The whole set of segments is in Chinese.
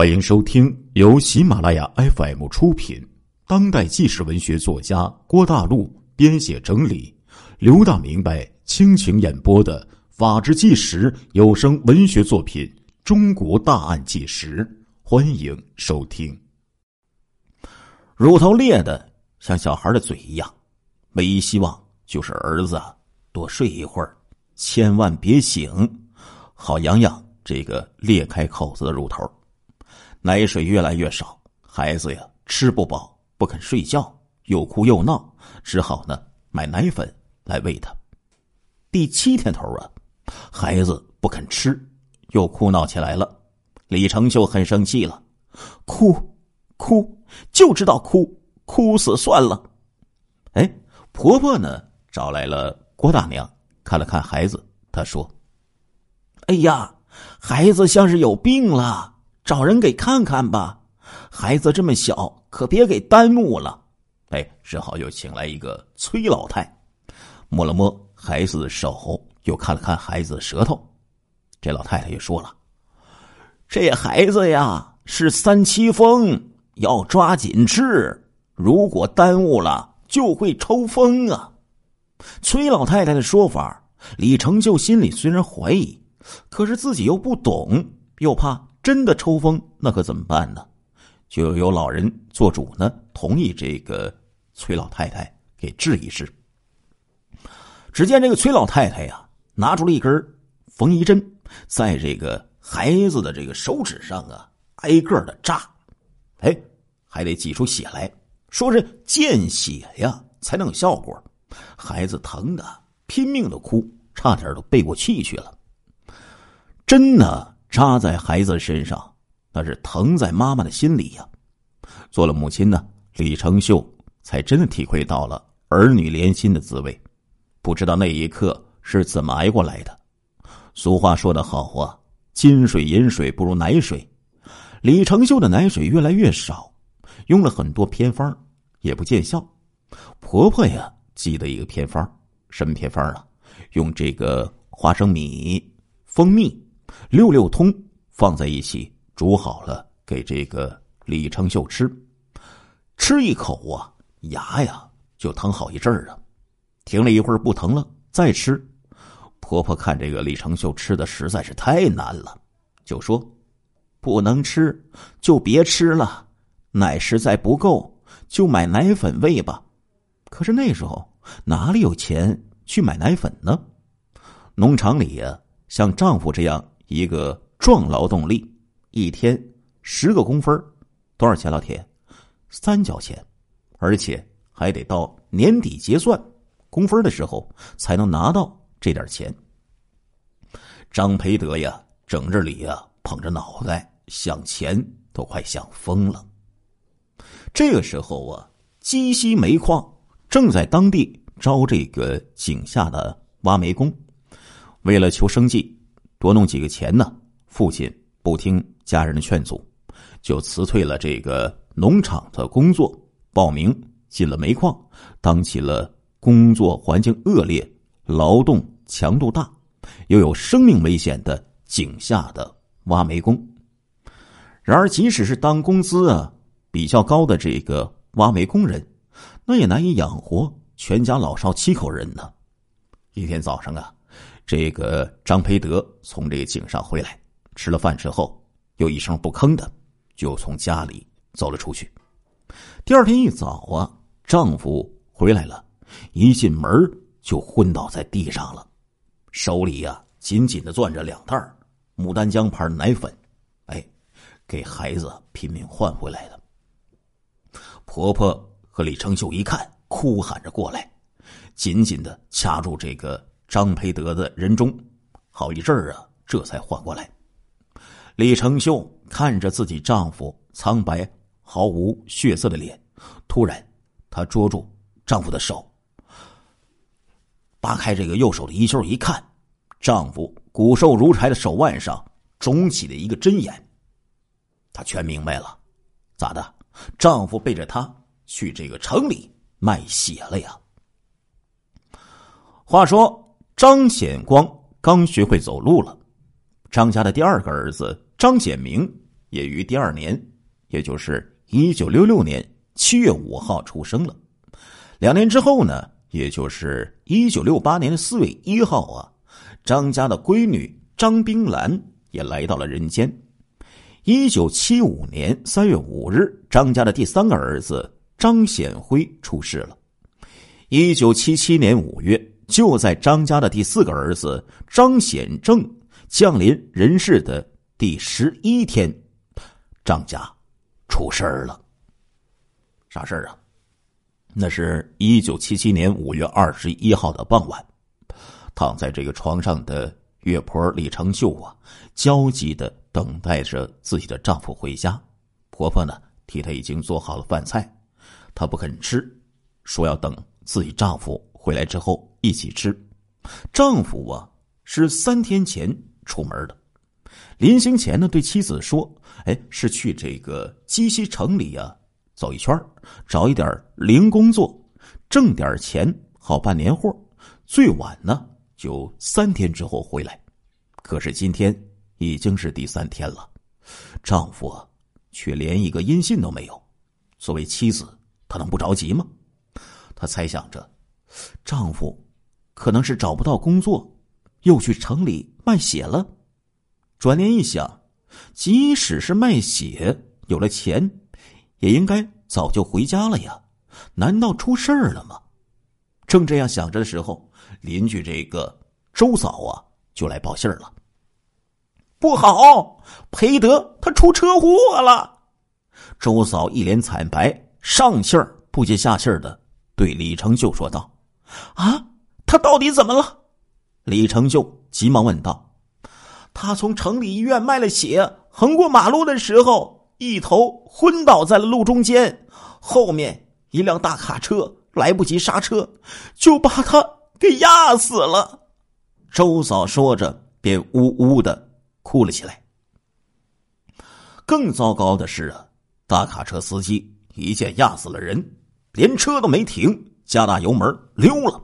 欢迎收听由喜马拉雅 FM 出品、当代纪实文学作家郭大陆编写整理、刘大明白倾情演播的《法制纪实》有声文学作品《中国大案纪实》，欢迎收听。乳头裂的像小孩的嘴一样，唯一希望就是儿子多睡一会儿，千万别醒，好养养这个裂开口子的乳头。奶水越来越少，孩子呀吃不饱，不肯睡觉，又哭又闹，只好呢买奶粉来喂他。第七天头啊，孩子不肯吃，又哭闹起来了。李成秀很生气了，哭，哭，就知道哭，哭死算了。哎，婆婆呢找来了郭大娘，看了看孩子，她说：“哎呀，孩子像是有病了。”找人给看看吧，孩子这么小，可别给耽误了。哎，只好又请来一个崔老太，摸了摸孩子的手，又看了看孩子的舌头。这老太太又说了：“这孩子呀是三七风，要抓紧治，如果耽误了就会抽风啊。”崔老太太的说法，李成就心里虽然怀疑，可是自己又不懂，又怕。真的抽风，那可怎么办呢？就有老人做主呢，同意这个崔老太太给治一治。只见这个崔老太太呀，拿出了一根缝衣针，在这个孩子的这个手指上啊，挨个的扎，哎，还得挤出血来，说是见血呀才能有效果。孩子疼的拼命的哭，差点都背过气去了。针呢？扎在孩子身上，那是疼在妈妈的心里呀。做了母亲呢，李成秀才真的体会到了儿女连心的滋味。不知道那一刻是怎么挨过来的。俗话说得好啊，“金水银水不如奶水。”李成秀的奶水越来越少，用了很多偏方也不见效。婆婆呀，记得一个偏方，什么偏方啊？用这个花生米、蜂蜜。六六通放在一起煮好了，给这个李成秀吃。吃一口啊，牙呀就疼好一阵儿啊。停了一会儿不疼了，再吃。婆婆看这个李成秀吃的实在是太难了，就说：“不能吃就别吃了，奶实在不够就买奶粉喂吧。”可是那时候哪里有钱去买奶粉呢？农场里呀，像丈夫这样。一个壮劳动力，一天十个工分多少钱？老铁，三角钱，而且还得到年底结算工分的时候才能拿到这点钱。张培德呀，整日里呀捧着脑袋想钱，都快想疯了。这个时候啊，鸡西煤矿正在当地招这个井下的挖煤工，为了求生计。多弄几个钱呢？父亲不听家人的劝阻，就辞退了这个农场的工作，报名进了煤矿，当起了工作环境恶劣、劳动强度大、又有生命危险的井下的挖煤工。然而，即使是当工资啊比较高的这个挖煤工人，那也难以养活全家老少七口人呢。一天早上啊。这个张培德从这个井上回来，吃了饭之后，又一声不吭的就从家里走了出去。第二天一早啊，丈夫回来了，一进门就昏倒在地上了，手里呀紧紧的攥着两袋牡丹江牌奶粉，哎，给孩子拼命换回来的。婆婆和李成秀一看，哭喊着过来，紧紧的掐住这个。张培德的人中，好一阵儿啊，这才缓过来。李成秀看着自己丈夫苍白、毫无血色的脸，突然，她捉住丈夫的手，扒开这个右手的衣袖一看，丈夫骨瘦如柴的手腕上肿起了一个针眼。她全明白了，咋的？丈夫背着她去这个城里卖血了呀？话说。张显光刚学会走路了，张家的第二个儿子张显明也于第二年，也就是一九六六年七月五号出生了。两年之后呢，也就是一九六八年的四月一号啊，张家的闺女张冰兰也来到了人间。一九七五年三月五日，张家的第三个儿子张显辉出世了。一九七七年五月，就在张家的第四个儿子张显正降临人世的第十一天，张家出事儿了。啥事儿啊？那是一九七七年五月二十一号的傍晚，躺在这个床上的月婆李成秀啊，焦急的等待着自己的丈夫回家。婆婆呢，替她已经做好了饭菜，她不肯吃，说要等自己丈夫回来之后一起吃。丈夫啊，是三天前出门的，临行前呢，对妻子说：“哎，是去这个鸡西城里呀。”走一圈找一点零工作，挣点钱，好办年货。最晚呢，就三天之后回来。可是今天已经是第三天了，丈夫啊却连一个音信都没有。作为妻子，她能不着急吗？她猜想着，丈夫可能是找不到工作，又去城里卖血了。转念一想，即使是卖血，有了钱。也应该早就回家了呀，难道出事儿了吗？正这样想着的时候，邻居这个周嫂啊就来报信了。不好，裴德他出车祸了。周嫂一脸惨白，上气儿不接下气儿的对李成秀说道：“啊，他到底怎么了？”李成秀急忙问道：“他从城里医院卖了血，横过马路的时候。”一头昏倒在了路中间，后面一辆大卡车来不及刹车，就把他给压死了。周嫂说着，便呜呜的哭了起来。更糟糕的是啊，大卡车司机一见压死了人，连车都没停，加大油门溜了。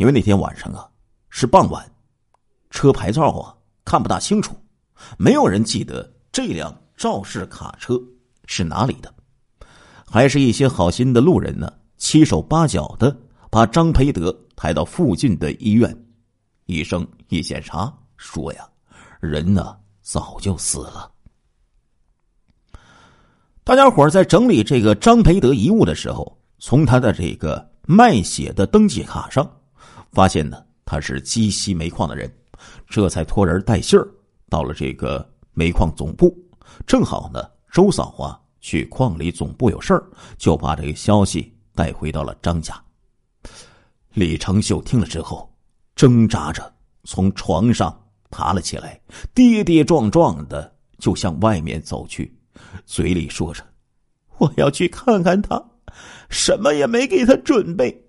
因为那天晚上啊是傍晚，车牌照啊看不大清楚，没有人记得这辆。肇事卡车是哪里的？还是一些好心的路人呢？七手八脚的把张培德抬到附近的医院，医生一检查说呀，人呢早就死了。大家伙在整理这个张培德遗物的时候，从他的这个卖血的登记卡上，发现呢他是鸡西煤矿的人，这才托人带信儿到了这个煤矿总部。正好呢，周嫂啊去矿里总部有事儿，就把这个消息带回到了张家。李成秀听了之后，挣扎着从床上爬了起来，跌跌撞撞的就向外面走去，嘴里说着：“我要去看看他，什么也没给他准备。”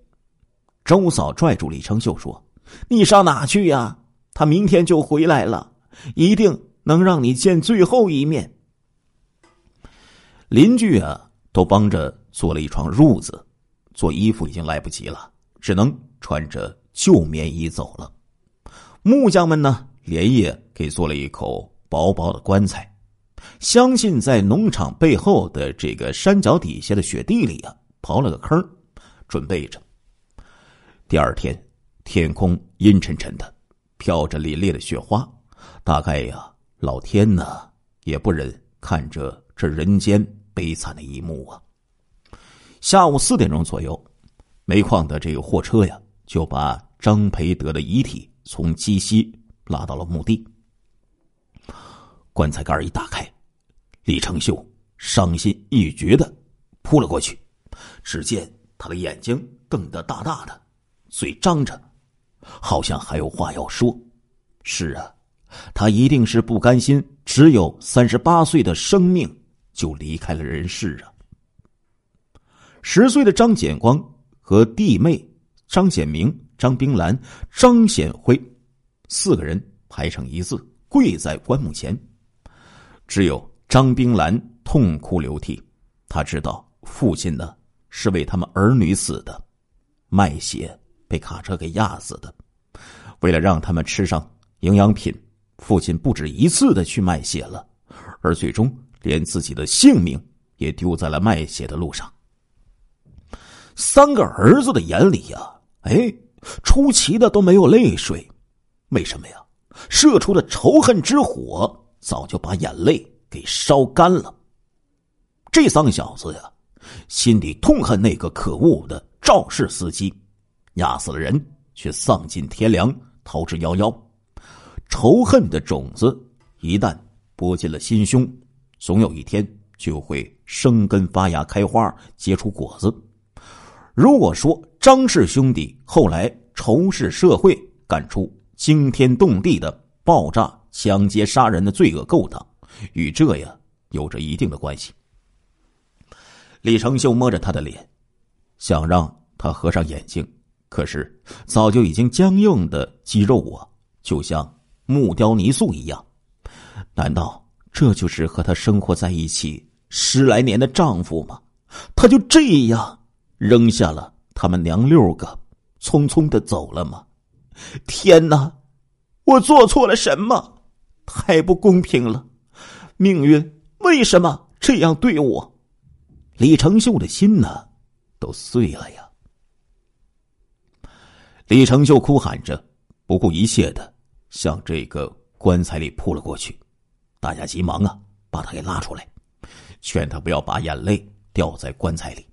周嫂拽住李成秀说：“你上哪去呀？他明天就回来了，一定能让你见最后一面。”邻居啊，都帮着做了一床褥子，做衣服已经来不及了，只能穿着旧棉衣走了。木匠们呢，连夜给做了一口薄薄的棺材，相信在农场背后的这个山脚底下的雪地里啊，刨了个坑，准备着。第二天，天空阴沉沉的，飘着凛冽的雪花，大概呀，老天呢也不忍看着这人间。悲惨的一幕啊！下午四点钟左右，煤矿的这个货车呀，就把张培德的遗体从鸡西拉到了墓地。棺材盖一打开，李成秀伤心欲绝的扑了过去。只见他的眼睛瞪得大大的，嘴张着，好像还有话要说。是啊，他一定是不甘心只有三十八岁的生命。就离开了人世啊！十岁的张简光和弟妹张显明、张冰兰、张显辉四个人排成一字跪在棺木前，只有张冰兰痛哭流涕。他知道父亲呢是为他们儿女死的，卖血被卡车给压死的。为了让他们吃上营养品，父亲不止一次的去卖血了。而最终连自己的性命也丢在了卖血的路上。三个儿子的眼里呀，哎，出奇的都没有泪水，为什么呀？射出的仇恨之火早就把眼泪给烧干了。这三个小子呀，心里痛恨那个可恶的肇事司机，压死了人却丧尽天良，逃之夭夭。仇恨的种子一旦播进了心胸，总有一天就会生根发芽、开花结出果子。如果说张氏兄弟后来仇视社会，干出惊天动地的爆炸、抢劫、杀人的罪恶勾当，与这呀有着一定的关系。李成秀摸着他的脸，想让他合上眼睛，可是早就已经僵硬的肌肉啊，就像木雕泥塑一样。难道这就是和他生活在一起十来年的丈夫吗？他就这样。扔下了他们娘六个，匆匆的走了吗？天哪！我做错了什么？太不公平了！命运为什么这样对我？李成秀的心呢，都碎了呀！李成秀哭喊着，不顾一切的向这个棺材里扑了过去。大家急忙啊，把他给拉出来，劝他不要把眼泪掉在棺材里。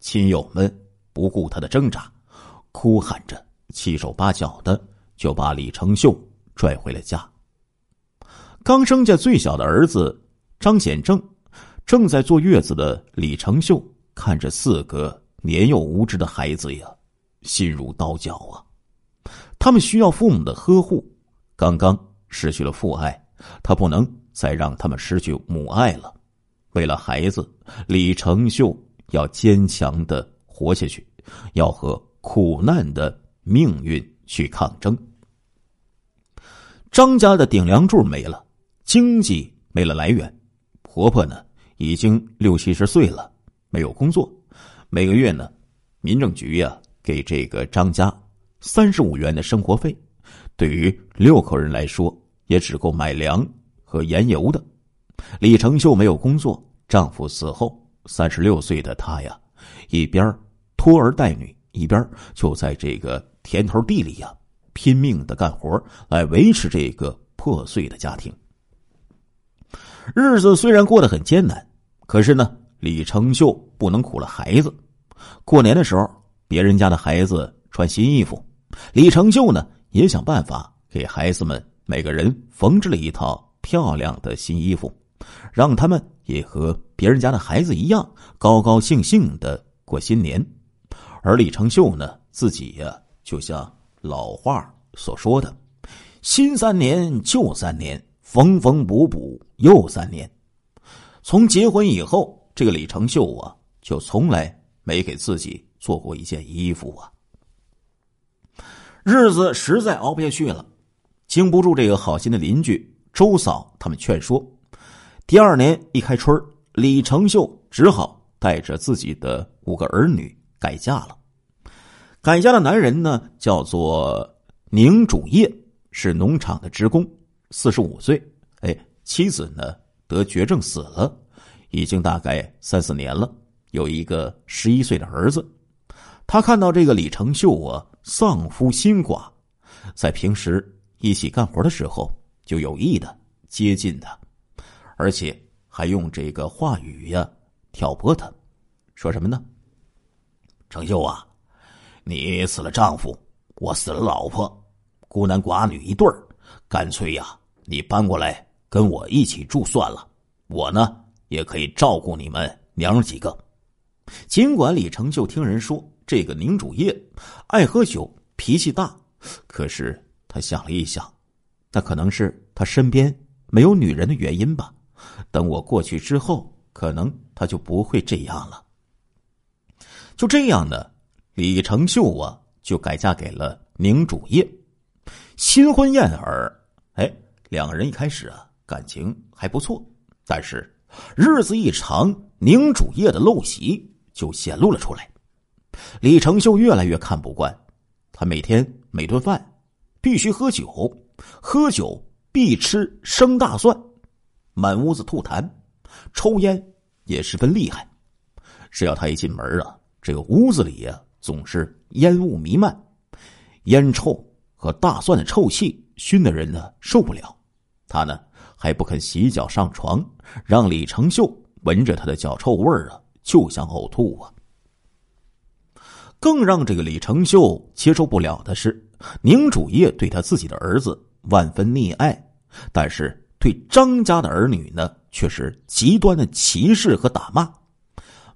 亲友们不顾他的挣扎，哭喊着，七手八脚的就把李成秀拽回了家。刚生下最小的儿子张显正，正在坐月子的李成秀看着四个年幼无知的孩子呀，心如刀绞啊！他们需要父母的呵护，刚刚失去了父爱，他不能再让他们失去母爱了。为了孩子，李成秀。要坚强的活下去，要和苦难的命运去抗争。张家的顶梁柱没了，经济没了来源，婆婆呢已经六七十岁了，没有工作，每个月呢，民政局呀给这个张家三十五元的生活费，对于六口人来说也只够买粮和盐油的。李成秀没有工作，丈夫死后。三十六岁的她呀，一边拖儿带女，一边就在这个田头地里呀拼命的干活，来维持这个破碎的家庭。日子虽然过得很艰难，可是呢，李成秀不能苦了孩子。过年的时候，别人家的孩子穿新衣服，李成秀呢也想办法给孩子们每个人缝制了一套漂亮的新衣服，让他们也和。别人家的孩子一样高高兴兴的过新年，而李成秀呢，自己呀，就像老话所说的：“新三年，旧三年，缝缝补补又三年。”从结婚以后，这个李成秀啊，就从来没给自己做过一件衣服啊。日子实在熬不下去了，经不住这个好心的邻居周嫂他们劝说，第二年一开春李成秀只好带着自己的五个儿女改嫁了。改嫁的男人呢，叫做宁主业，是农场的职工，四十五岁。哎，妻子呢得绝症死了，已经大概三四年了，有一个十一岁的儿子。他看到这个李成秀啊，丧夫心寡，在平时一起干活的时候，就有意的接近他，而且。还用这个话语呀挑拨他，说什么呢？成秀啊，你死了丈夫，我死了老婆，孤男寡女一对儿，干脆呀，你搬过来跟我一起住算了。我呢也可以照顾你们娘几个。尽管李成秀听人说这个宁主业爱喝酒，脾气大，可是他想了一想，那可能是他身边没有女人的原因吧。等我过去之后，可能他就不会这样了。就这样呢，李成秀啊，就改嫁给了宁主业。新婚燕尔，哎，两个人一开始啊，感情还不错。但是日子一长，宁主业的陋习就显露了出来。李成秀越来越看不惯，他每天每顿饭必须喝酒，喝酒必吃生大蒜。满屋子吐痰，抽烟也十分厉害。只要他一进门啊，这个屋子里呀总是烟雾弥漫，烟臭和大蒜的臭气熏得人呢受不了。他呢还不肯洗脚上床，让李成秀闻着他的脚臭味儿啊就想呕吐啊。更让这个李成秀接受不了的是，宁主业对他自己的儿子万分溺爱，但是对张家的儿女呢，却是极端的歧视和打骂。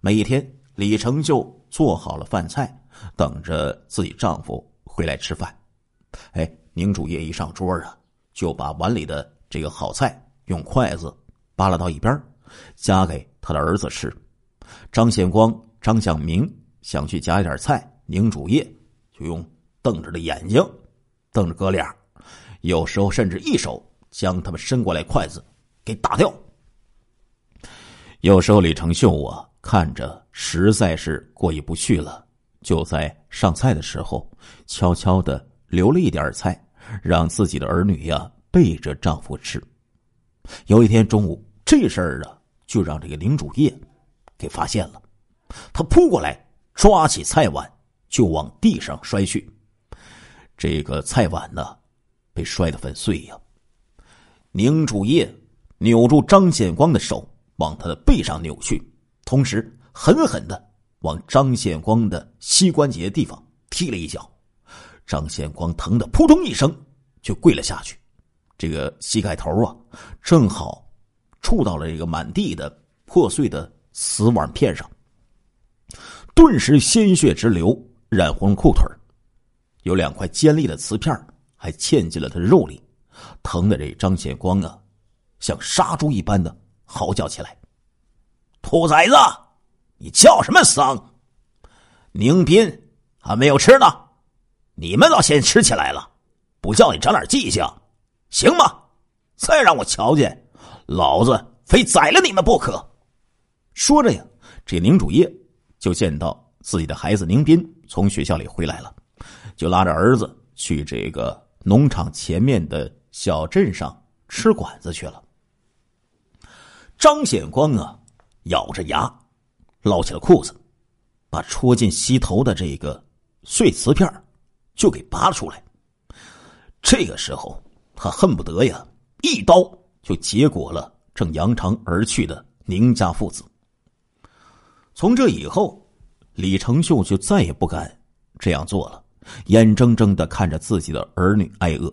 每一天，李成秀做好了饭菜，等着自己丈夫回来吃饭。哎，宁主业一上桌啊，就把碗里的这个好菜用筷子扒拉到一边，夹给他的儿子吃。张显光、张向明。想去夹一点菜，宁主业就用瞪着的眼睛瞪着哥俩，有时候甚至一手将他们伸过来筷子给打掉。有时候李成秀啊，看着实在是过意不去了，就在上菜的时候悄悄的留了一点菜，让自己的儿女呀背着丈夫吃。有一天中午，这事儿啊就让这个宁主业给发现了，他扑过来。抓起菜碗就往地上摔去，这个菜碗呢，被摔得粉碎呀。宁主业扭住张显光的手，往他的背上扭去，同时狠狠的往张显光的膝关节地方踢了一脚。张显光疼得扑通一声就跪了下去，这个膝盖头啊，正好触到了这个满地的破碎的瓷碗片上。顿时鲜血直流，染红了裤腿有两块尖利的瓷片还嵌进了他的肉里，疼的这张显光啊，像杀猪一般的嚎叫起来：“兔崽子，你叫什么丧？宁斌还没有吃呢，你们倒先吃起来了，不叫你长点记性，行吗？再让我瞧见，老子非宰了你们不可！”说着呀，这宁主业。就见到自己的孩子宁斌从学校里回来了，就拉着儿子去这个农场前面的小镇上吃馆子去了。张显光啊，咬着牙，捞起了裤子，把戳进膝头的这个碎瓷片就给拔了出来。这个时候，他恨不得呀，一刀就结果了正扬长而去的宁家父子。从这以后，李成秀就再也不敢这样做了，眼睁睁的看着自己的儿女挨饿。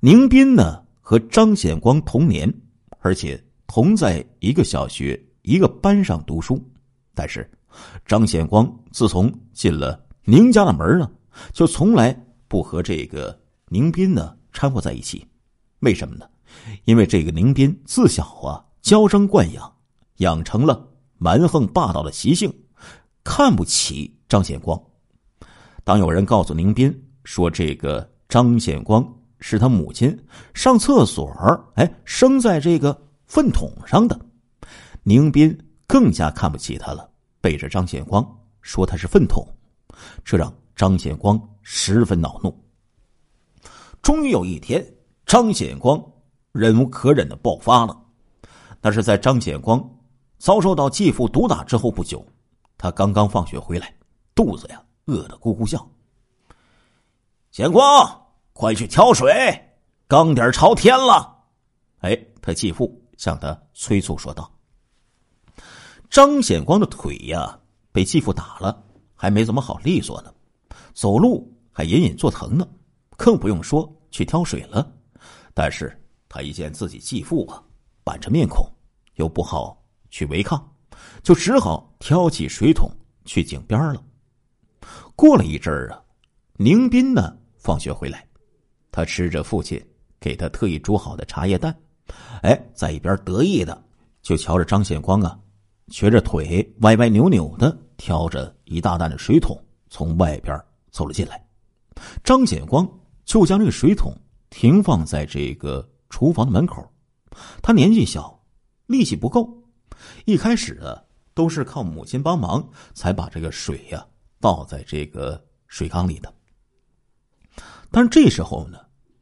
宁斌呢，和张显光同年，而且同在一个小学、一个班上读书。但是，张显光自从进了宁家的门呢，就从来不和这个宁斌呢掺和在一起。为什么呢？因为这个宁斌自小啊娇生惯养，养成了。蛮横霸道的习性，看不起张显光。当有人告诉宁斌说这个张显光是他母亲上厕所哎生在这个粪桶上的，宁斌更加看不起他了，背着张显光说他是粪桶，这让张显光十分恼怒。终于有一天，张显光忍无可忍的爆发了，那是在张显光。遭受到继父毒打之后不久，他刚刚放学回来，肚子呀饿得咕咕叫。显光，快去挑水，缸底朝天了。哎，他继父向他催促说道。张显光的腿呀被继父打了，还没怎么好利索呢，走路还隐隐作疼呢，更不用说去挑水了。但是他一见自己继父啊板着面孔，又不好。去违抗，就只好挑起水桶去井边了。过了一阵儿啊，宁斌呢放学回来，他吃着父亲给他特意煮好的茶叶蛋，哎，在一边得意的就瞧着张显光啊，瘸着腿歪歪扭扭的挑着一大担的水桶从外边走了进来。张显光就将这个水桶停放在这个厨房的门口，他年纪小，力气不够。一开始啊，都是靠母亲帮忙才把这个水呀倒在这个水缸里的。但是这时候呢，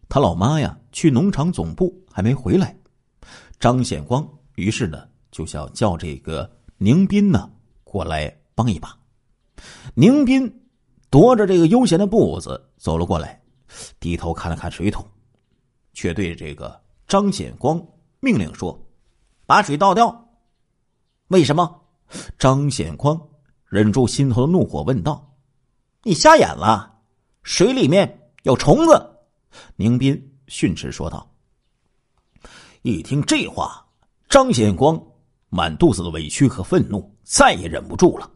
他老妈呀去农场总部还没回来，张显光于是呢就想叫这个宁斌呢过来帮一把。宁斌踱着这个悠闲的步子走了过来，低头看了看水桶，却对这个张显光命令说：“把水倒掉。”为什么？张显光忍住心头的怒火问道：“你瞎眼了？水里面有虫子！”宁斌训斥说道。一听这话，张显光满肚子的委屈和愤怒再也忍不住了，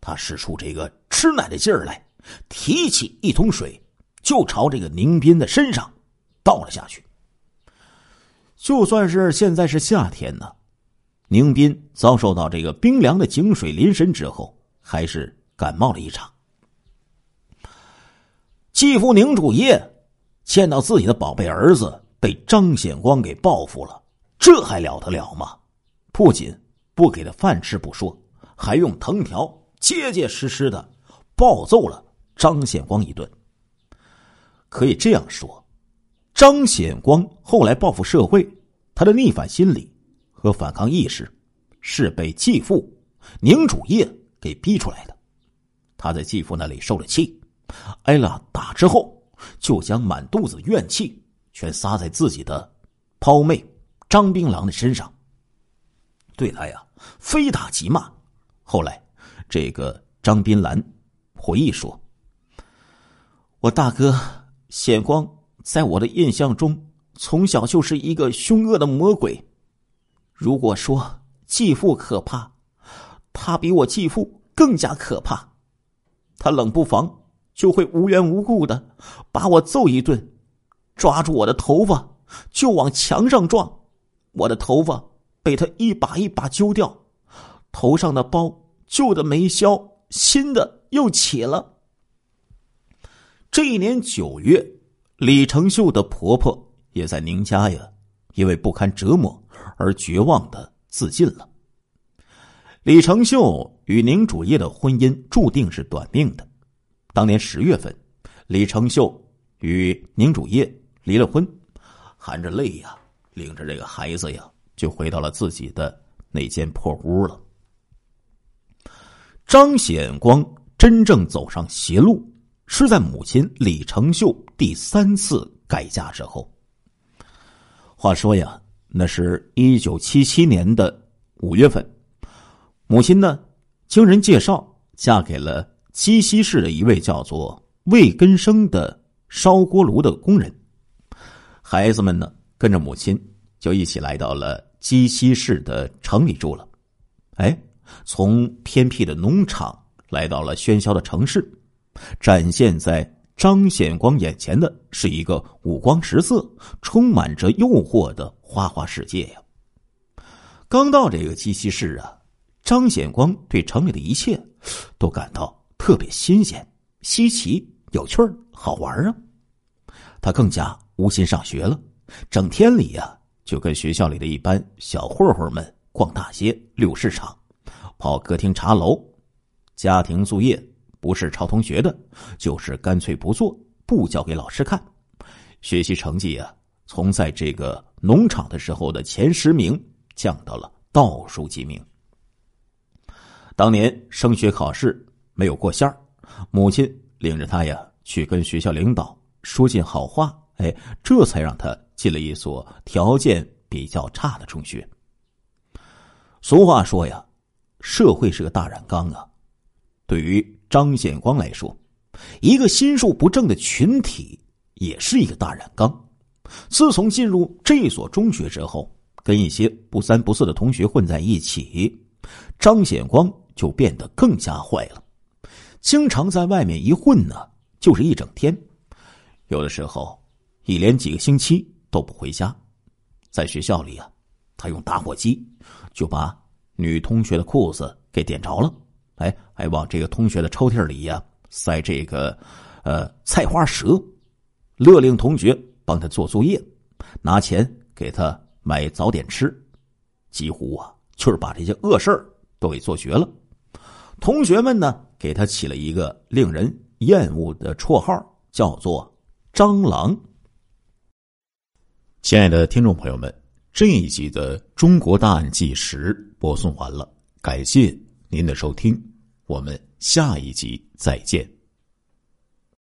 他使出这个吃奶的劲儿来，提起一桶水就朝这个宁斌的身上倒了下去。就算是现在是夏天呢。宁斌遭受到这个冰凉的井水淋身之后，还是感冒了一场。继父宁主业见到自己的宝贝儿子被张显光给报复了，这还了得了吗？不仅不给他饭吃不说，还用藤条结结实实的暴揍了张显光一顿。可以这样说，张显光后来报复社会，他的逆反心理。和反抗意识，是被继父宁主业给逼出来的。他在继父那里受了气，挨了打之后，就将满肚子怨气全撒在自己的胞妹张槟榔的身上，对他呀非打即骂。后来，这个张槟兰回忆说：“我大哥显光在我的印象中，从小就是一个凶恶的魔鬼。”如果说继父可怕，他比我继父更加可怕。他冷不防就会无缘无故的把我揍一顿，抓住我的头发就往墙上撞，我的头发被他一把一把揪掉，头上的包旧的没消，新的又起了。这一年九月，李成秀的婆婆也在宁家呀，因为不堪折磨。而绝望的自尽了。李成秀与宁主业的婚姻注定是短命的。当年十月份，李成秀与宁主业离了婚，含着泪呀，领着这个孩子呀，就回到了自己的那间破屋了。张显光真正走上邪路，是在母亲李成秀第三次改嫁之后。话说呀。那是一九七七年的五月份，母亲呢，经人介绍嫁给了鸡西市的一位叫做魏根生的烧锅炉的工人。孩子们呢，跟着母亲就一起来到了鸡西市的城里住了。哎，从偏僻的农场来到了喧嚣的城市，展现在张显光眼前的是一个五光十色、充满着诱惑的。花花世界呀！刚到这个鸡西市啊，张显光对城里的一切都感到特别新鲜、稀奇、有趣儿、好玩啊。他更加无心上学了，整天里呀就跟学校里的一般小混混们逛大街、溜市场、跑歌厅、茶楼。家庭作业不是抄同学的，就是干脆不做，不交给老师看。学习成绩呀，从在这个。农场的时候的前十名降到了倒数几名。当年升学考试没有过线儿母亲领着他呀去跟学校领导说尽好话，哎，这才让他进了一所条件比较差的中学。俗话说呀，社会是个大染缸啊。对于张显光来说，一个心术不正的群体也是一个大染缸。自从进入这所中学之后，跟一些不三不四的同学混在一起，张显光就变得更加坏了。经常在外面一混呢，就是一整天，有的时候一连几个星期都不回家。在学校里啊，他用打火机就把女同学的裤子给点着了，哎，还往这个同学的抽屉里呀塞这个呃菜花蛇，勒令同学。帮他做作业，拿钱给他买早点吃，几乎啊就是把这些恶事儿都给做绝了。同学们呢给他起了一个令人厌恶的绰号，叫做“蟑螂”。亲爱的听众朋友们，这一集的《中国大案纪实》播送完了，感谢您的收听，我们下一集再见。